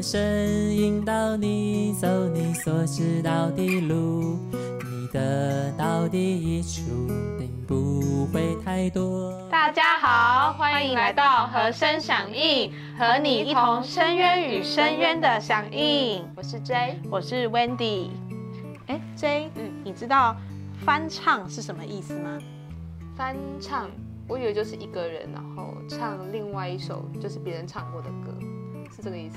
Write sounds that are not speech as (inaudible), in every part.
果神引导你走你所知道的路，你得到的益处并不会太多。大家好，欢迎来到和声响应，和你一同深渊与深渊的响应。我是 J，我是 Wendy。哎，J，嗯，你知道翻唱是什么意思吗？翻唱，我以为就是一个人，然后唱另外一首就是别人唱过的歌，是这个意思。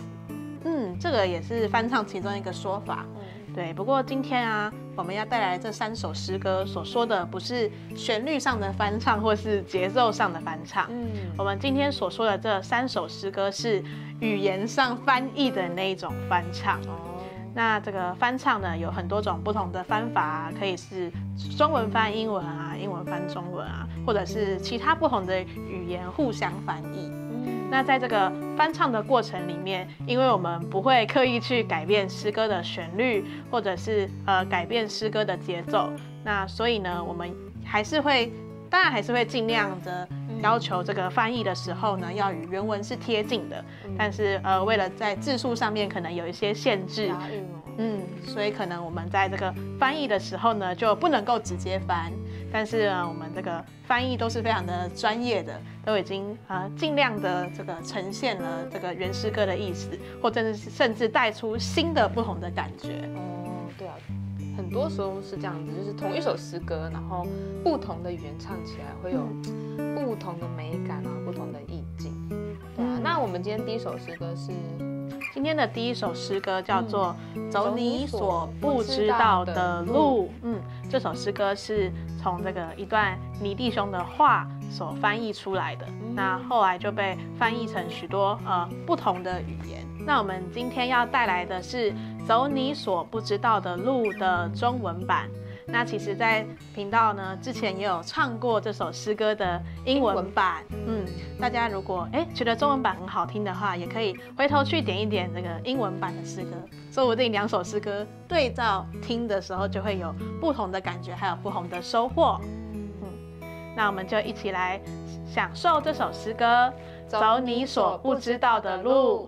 嗯，这个也是翻唱其中一个说法。嗯，对。不过今天啊，我们要带来这三首诗歌所说的不是旋律上的翻唱，或是节奏上的翻唱。嗯，我们今天所说的这三首诗歌是语言上翻译的那一种翻唱。哦那这个翻唱呢，有很多种不同的翻法，可以是中文翻英文啊，英文翻中文啊，或者是其他不同的语言互相翻译。那在这个翻唱的过程里面，因为我们不会刻意去改变诗歌的旋律，或者是呃改变诗歌的节奏，那所以呢，我们还是会，当然还是会尽量的。要求这个翻译的时候呢，要与原文是贴近的，但是呃，为了在字数上面可能有一些限制，嗯，所以可能我们在这个翻译的时候呢，就不能够直接翻，但是呢，我们这个翻译都是非常的专业的，都已经啊尽量的这个呈现了这个原诗歌的意思，或者是甚至带出新的不同的感觉。哦，对啊。很多时候是这样子，就是同一首诗歌，然后不同的语言唱起来会有不同的美感啊，不同的意境。对啊，那我们今天第一首诗歌是今天的第一首诗歌，叫做《走你所不知道的路》。嗯，这首诗歌是从这个一段尼弟兄的话所翻译出来的，那后来就被翻译成许多呃不同的语言。那我们今天要带来的是《走你所不知道的路》的中文版。那其实，在频道呢之前也有唱过这首诗歌的英文版。嗯，大家如果哎觉得中文版很好听的话，也可以回头去点一点这个英文版的诗歌，说不定两首诗歌对照听的时候，就会有不同的感觉，还有不同的收获。嗯，那我们就一起来享受这首诗歌《走你所不知道的路》。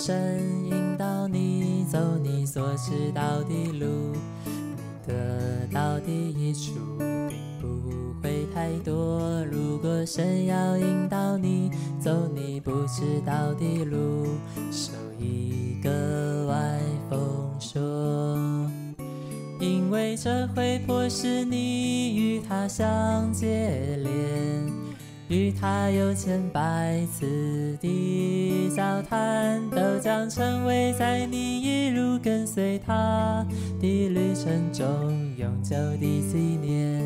神引导你走你所知道的路，你得到的益处并不会太多。如果神要引导你走你不知道的路，受一个外风说，因为这会迫使你与他相接连。与他有千百次的交谈，都将成为在你一路跟随他的旅程中永久的纪念，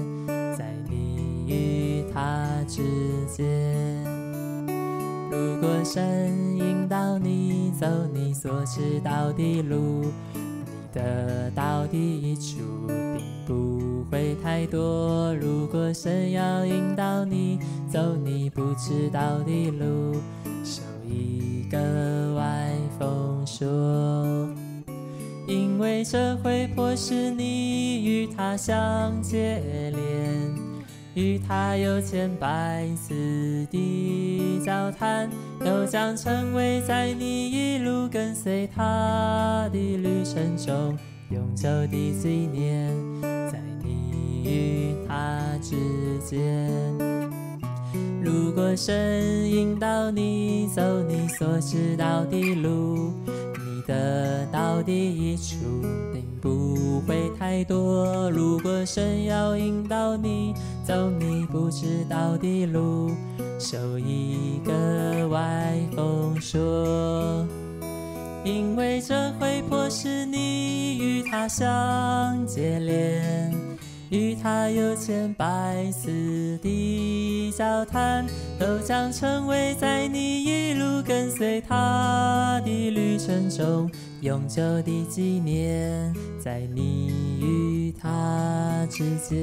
在你与他之间。如果神引导你走你所知道的路，得到的益处并不会太多。如果神要引导你。走你不知道的路，受一个外风说，因为这会迫使你与他相接连，与他有千百次的交谈，都将成为在你一路跟随他的旅程中永久的纪念，在你与他之间。如果神引导你走你所知道的路，你得到的益处并不会太多。如果神要引导你走你不知道的路，受一个外风说，因为这会迫使你与他相接连。与他有千百次的交谈，都将成为在你一路跟随他的旅程中永久的纪念，在你与他之间。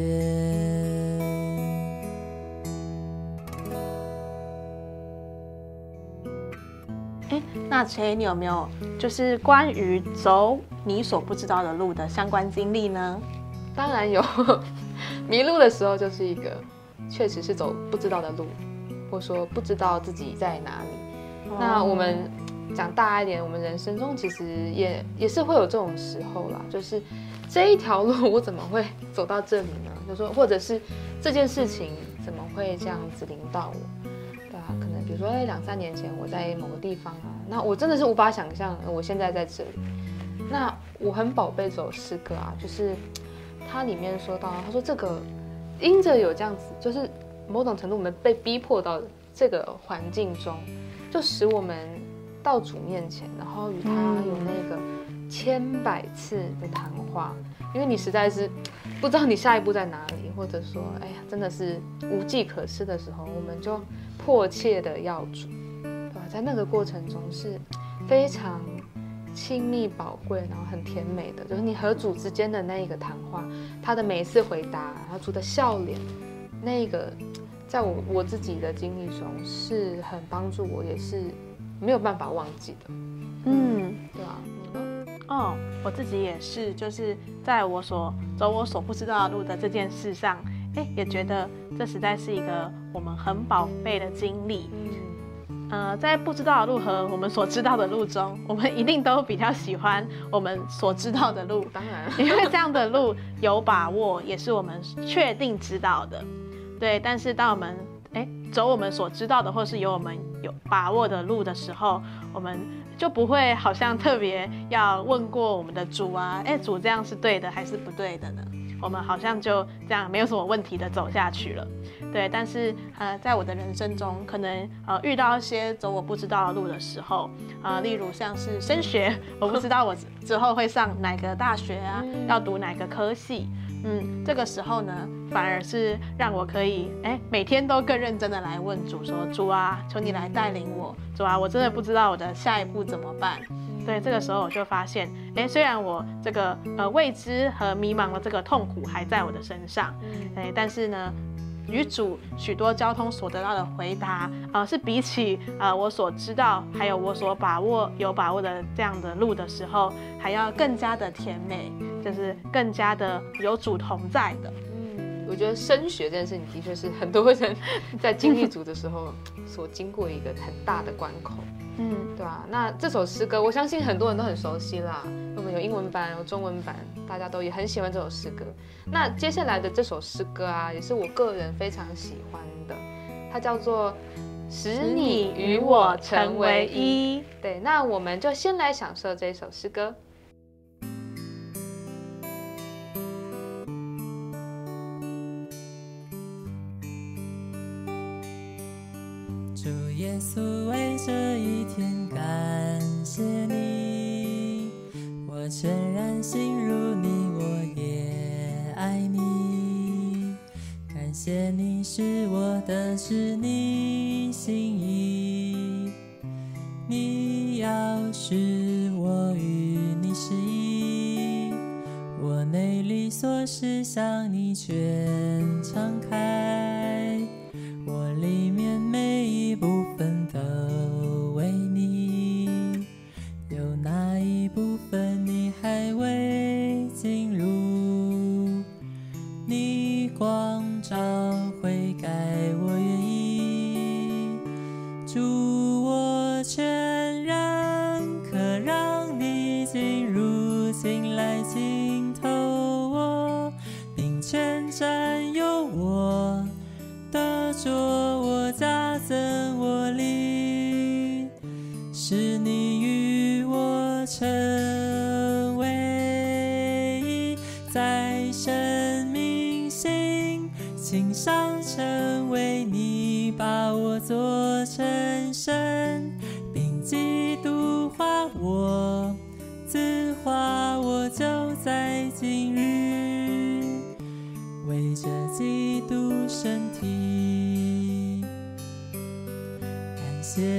那陈，你有没有就是关于走你所不知道的路的相关经历呢？当然有，(laughs) 迷路的时候就是一个，确实是走不知道的路，或说不知道自己在哪里。那我们讲大一点，我们人生中其实也也是会有这种时候啦，就是这一条路我怎么会走到这里呢？就说或者是这件事情怎么会这样子临到我？对啊，可能比如说两三年前我在某个地方啊，那我真的是无法想象我现在在这里。那我很宝贝这首诗歌啊，就是它里面说到，他说这个因着有这样子，就是某种程度我们被逼迫到这个环境中，就使我们到主面前，然后与他有那个千百次的谈话，因为你实在是不知道你下一步在哪里，或者说，哎呀，真的是无计可施的时候，我们就迫切的要主，对吧？在那个过程中是非常。亲密宝贵，然后很甜美的，就是你和主之间的那一个谈话，他的每一次回答，然后主的笑脸，那个，在我我自己的经历中是很帮助我，也是没有办法忘记的。嗯，对啊，你呢？哦，我自己也是，就是在我所走我所不知道的路的这件事上，哎，也觉得这实在是一个我们很宝贝的经历。呃，在不知道的路和我们所知道的路中，我们一定都比较喜欢我们所知道的路。(laughs) 当然，因为这样的路有把握，也是我们确定知道的。对，但是当我们哎走我们所知道的，或是有我们有把握的路的时候，我们就不会好像特别要问过我们的主啊，哎，主这样是对的还是不对的呢？我们好像就这样没有什么问题的走下去了，对。但是呃，在我的人生中，可能呃遇到一些走我不知道的路的时候，啊，例如像是升学，我不知道我之后会上哪个大学啊，要读哪个科系，嗯，这个时候呢，反而是让我可以哎每天都更认真的来问主说，主啊，求你来带领我，主啊，我真的不知道我的下一步怎么办。对，这个时候我就发现，哎，虽然我这个呃未知和迷茫的这个痛苦还在我的身上，哎，但是呢，与主许多交通所得到的回答，呃，是比起呃我所知道还有我所把握有把握的这样的路的时候，还要更加的甜美，就是更加的有主同在的。嗯，我觉得升学这件事情的确是很多人 (laughs) 在经历主的时候所经过一个很大的关口。嗯，对啊，那这首诗歌，我相信很多人都很熟悉啦。我们有英文版，有中文版，大家都也很喜欢这首诗歌。那接下来的这首诗歌啊，也是我个人非常喜欢的，它叫做《使你与我成为一》。对，那我们就先来享受这首诗歌。稣为这一天感谢你，我全然心如你，我也爱你。感谢你是我的是你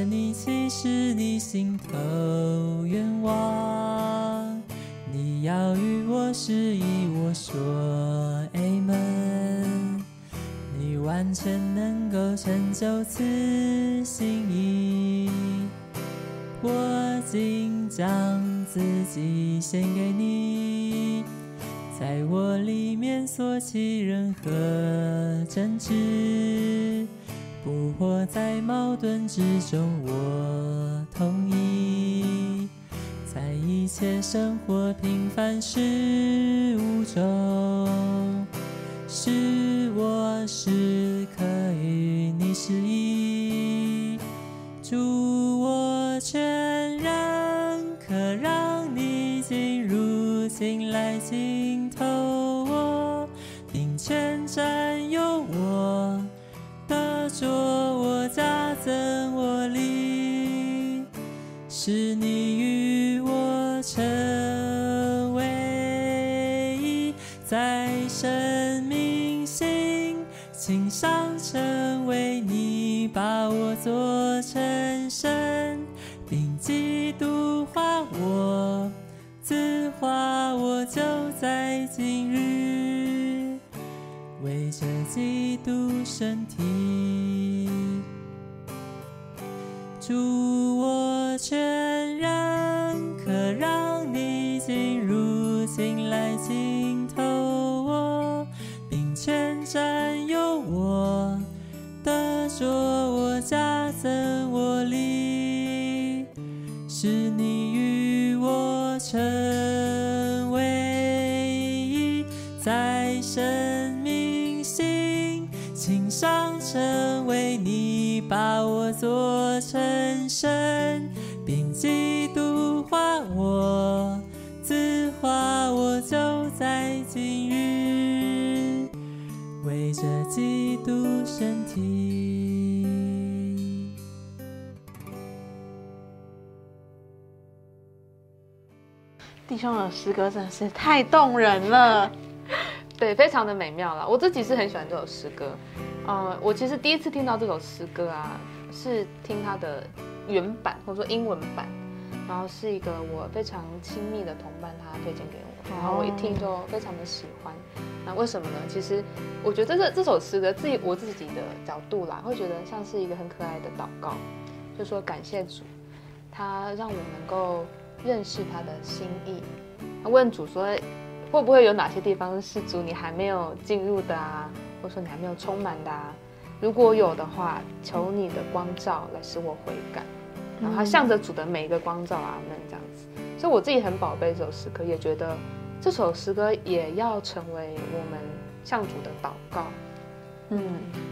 你，其实你。心头愿望，你要与我示意，我说 Amen。你完全能够成就此心意，我竟将自己献给你，在我里面所起任何争执。不活在矛盾之中，我同意。在一切生活平凡事物中，是我时刻与你失意。祝我全然可让你进入，进来浸基督化我，自化我，就在今日，为这基督身体。祝我全情上成为你，把我做成神，并基督化我，自化我，就在今日，为这基督身体。弟兄的诗歌真的是太动人了。对，非常的美妙啦。我自己是很喜欢这首诗歌。呃，我其实第一次听到这首诗歌啊，是听它的原版或者说英文版，然后是一个我非常亲密的同伴他推荐给我，然后我一听就非常的喜欢。那为什么呢？其实我觉得这这首诗歌，自己我自己的角度啦，会觉得像是一个很可爱的祷告，就说感谢主，他让我能够认识他的心意。问主说。会不会有哪些地方是主你还没有进入的啊，或者说你还没有充满的啊？如果有的话，求你的光照来使我悔改。然后向着主的每一个光照啊，那这样子。所以我自己很宝贝这首诗歌，也觉得这首诗歌也要成为我们向主的祷告。嗯，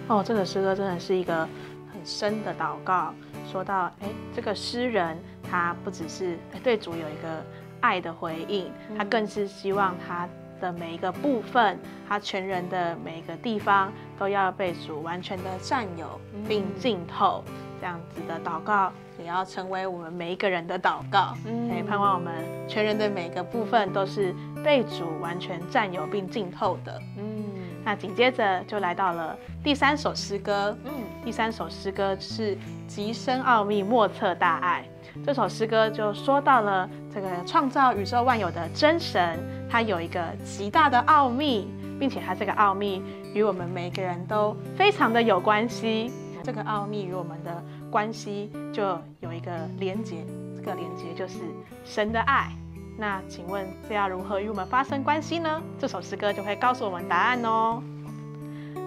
哦，这个诗歌真的是一个很深的祷告。说到，哎，这个诗人他不只是对主有一个。爱的回应，他更是希望他的每一个部分，他全人的每一个地方都要被主完全的占有并浸透。这样子的祷告也要成为我们每一个人的祷告。可以盼望我们全人的每一个部分都是被主完全占有并浸透的。嗯，那紧接着就来到了第三首诗歌。嗯，第三首诗歌是极深奥秘莫测大爱。这首诗歌就说到了这个创造宇宙万有的真神，他有一个极大的奥秘，并且他这个奥秘与我们每个人都非常的有关系。这个奥秘与我们的关系就有一个连结，这个连结就是神的爱。那请问这要如何与我们发生关系呢？这首诗歌就会告诉我们答案哦。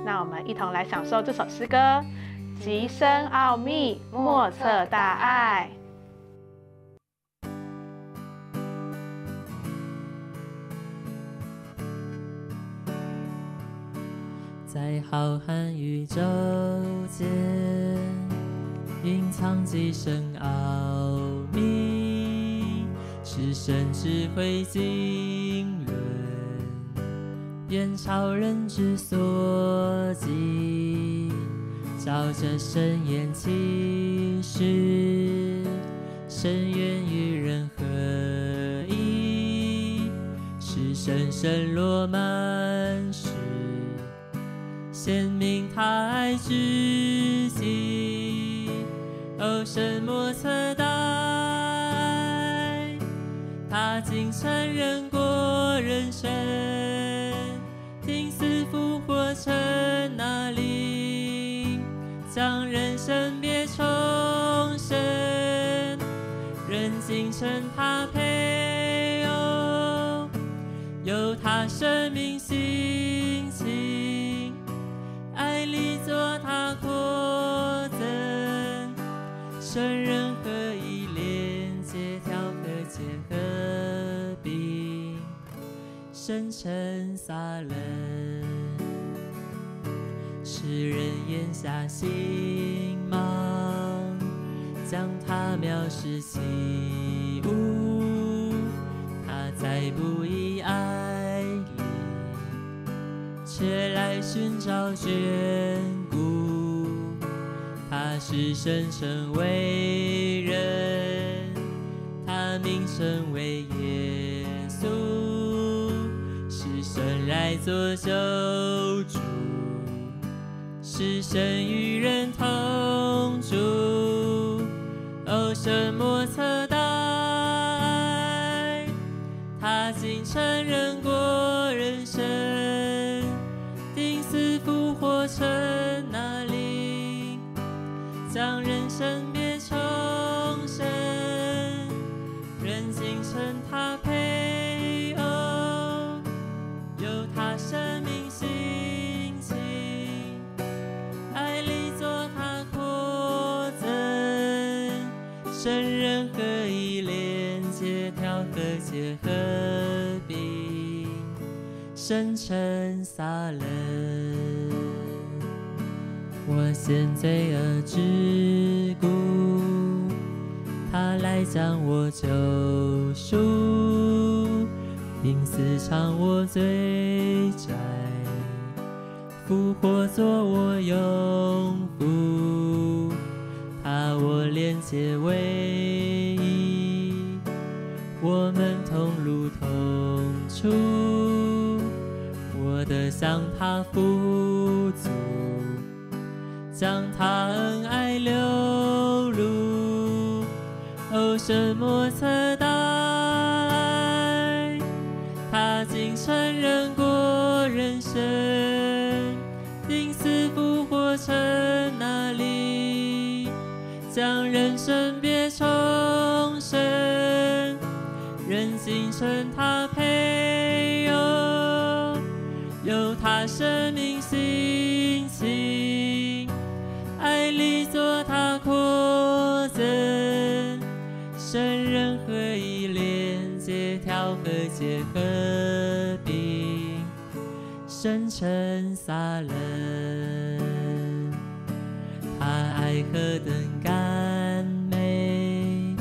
那我们一同来享受这首诗歌：极深奥秘，莫测大爱。在浩瀚宇宙间，隐藏几深奥秘，是神智慧经纶，远超人之所及。照着神言启示，深渊与人合一，是神神落满。显明他爱之极，哦，神莫测大爱，他竟承认过人生，听死复活成那里，将人生别重生，人竟称他配。生成撒冷，世人眼下心盲，将他藐视起舞，他在不以爱怜，却来寻找眷顾。他是神称为人，他名称为耶，是神来做救主，是神与人同住。哦，什么测大爱？他竟承认过人生，定死复活成那里，将人生变重生，生成撒冷。我陷罪恶之谷，他来将我救赎，因死偿我罪债，复活作我永福，他我连结为一，我们同路同处，的向他富足。将他恩爱流露，哦，什么测大爱？他竟承认过人生，定死复活成那里，将人生变何等甘美，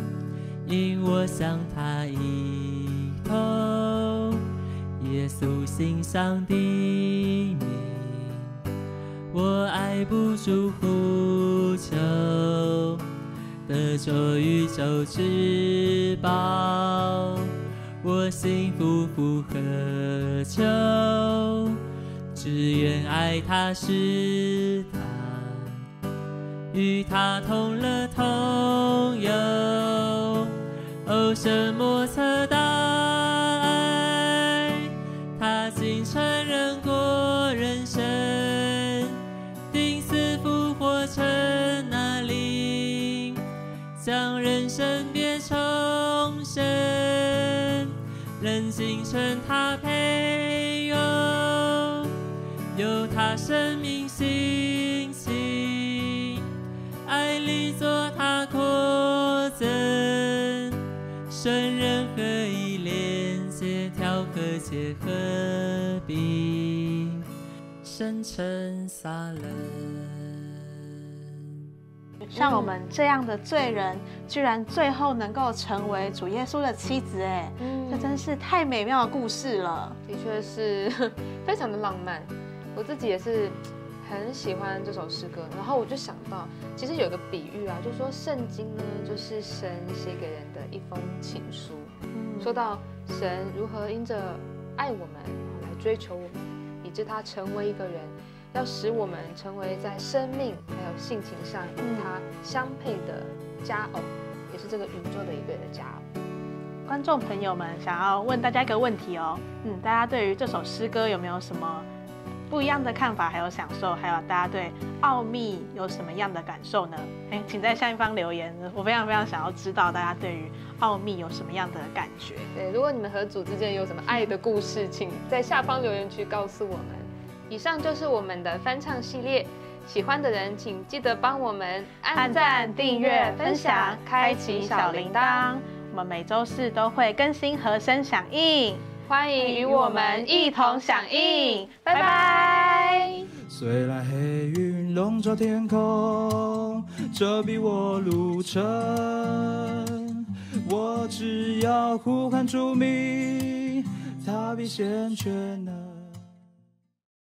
因我向他一头，耶稣心上的名。我爱不住呼求，得着宇宙之宝，我心夫复何求？只愿爱他是，与他同乐同游。哦，什么测大爱？他竟承认过人生。定死复活成那灵，将人生别重生，人竟称他配偶，有他生命生成撒冷。像我们这样的罪人，居然最后能够成为主耶稣的妻子，哎，这真是太美妙的故事了。的确是 (laughs) 非常的浪漫，我自己也是很喜欢这首诗歌。然后我就想到，其实有个比喻啊，就说圣经呢，就是神写给人的一封情书，说到神如何因着爱我们来追求我们。以致他成为一个人，要使我们成为在生命还有性情上与他相配的佳偶，也是这个宇宙的一对的佳偶。观众朋友们，想要问大家一个问题哦，嗯，大家对于这首诗歌有没有什么不一样的看法，还有享受，还有大家对奥秘有什么样的感受呢？哎，请在下方留言，我非常非常想要知道大家对于奥秘有什么样的感觉。对，如果你们和组之间有什么爱的故事，请在下方留言区告诉我们。以上就是我们的翻唱系列，喜欢的人请记得帮我们按赞、订阅、分享、开启小铃铛。我们每周四都会更新和声响应，欢迎与我们一同响应。拜拜。虽然黑云笼罩天空，遮蔽我路程，我只要呼喊出名，他必先全能。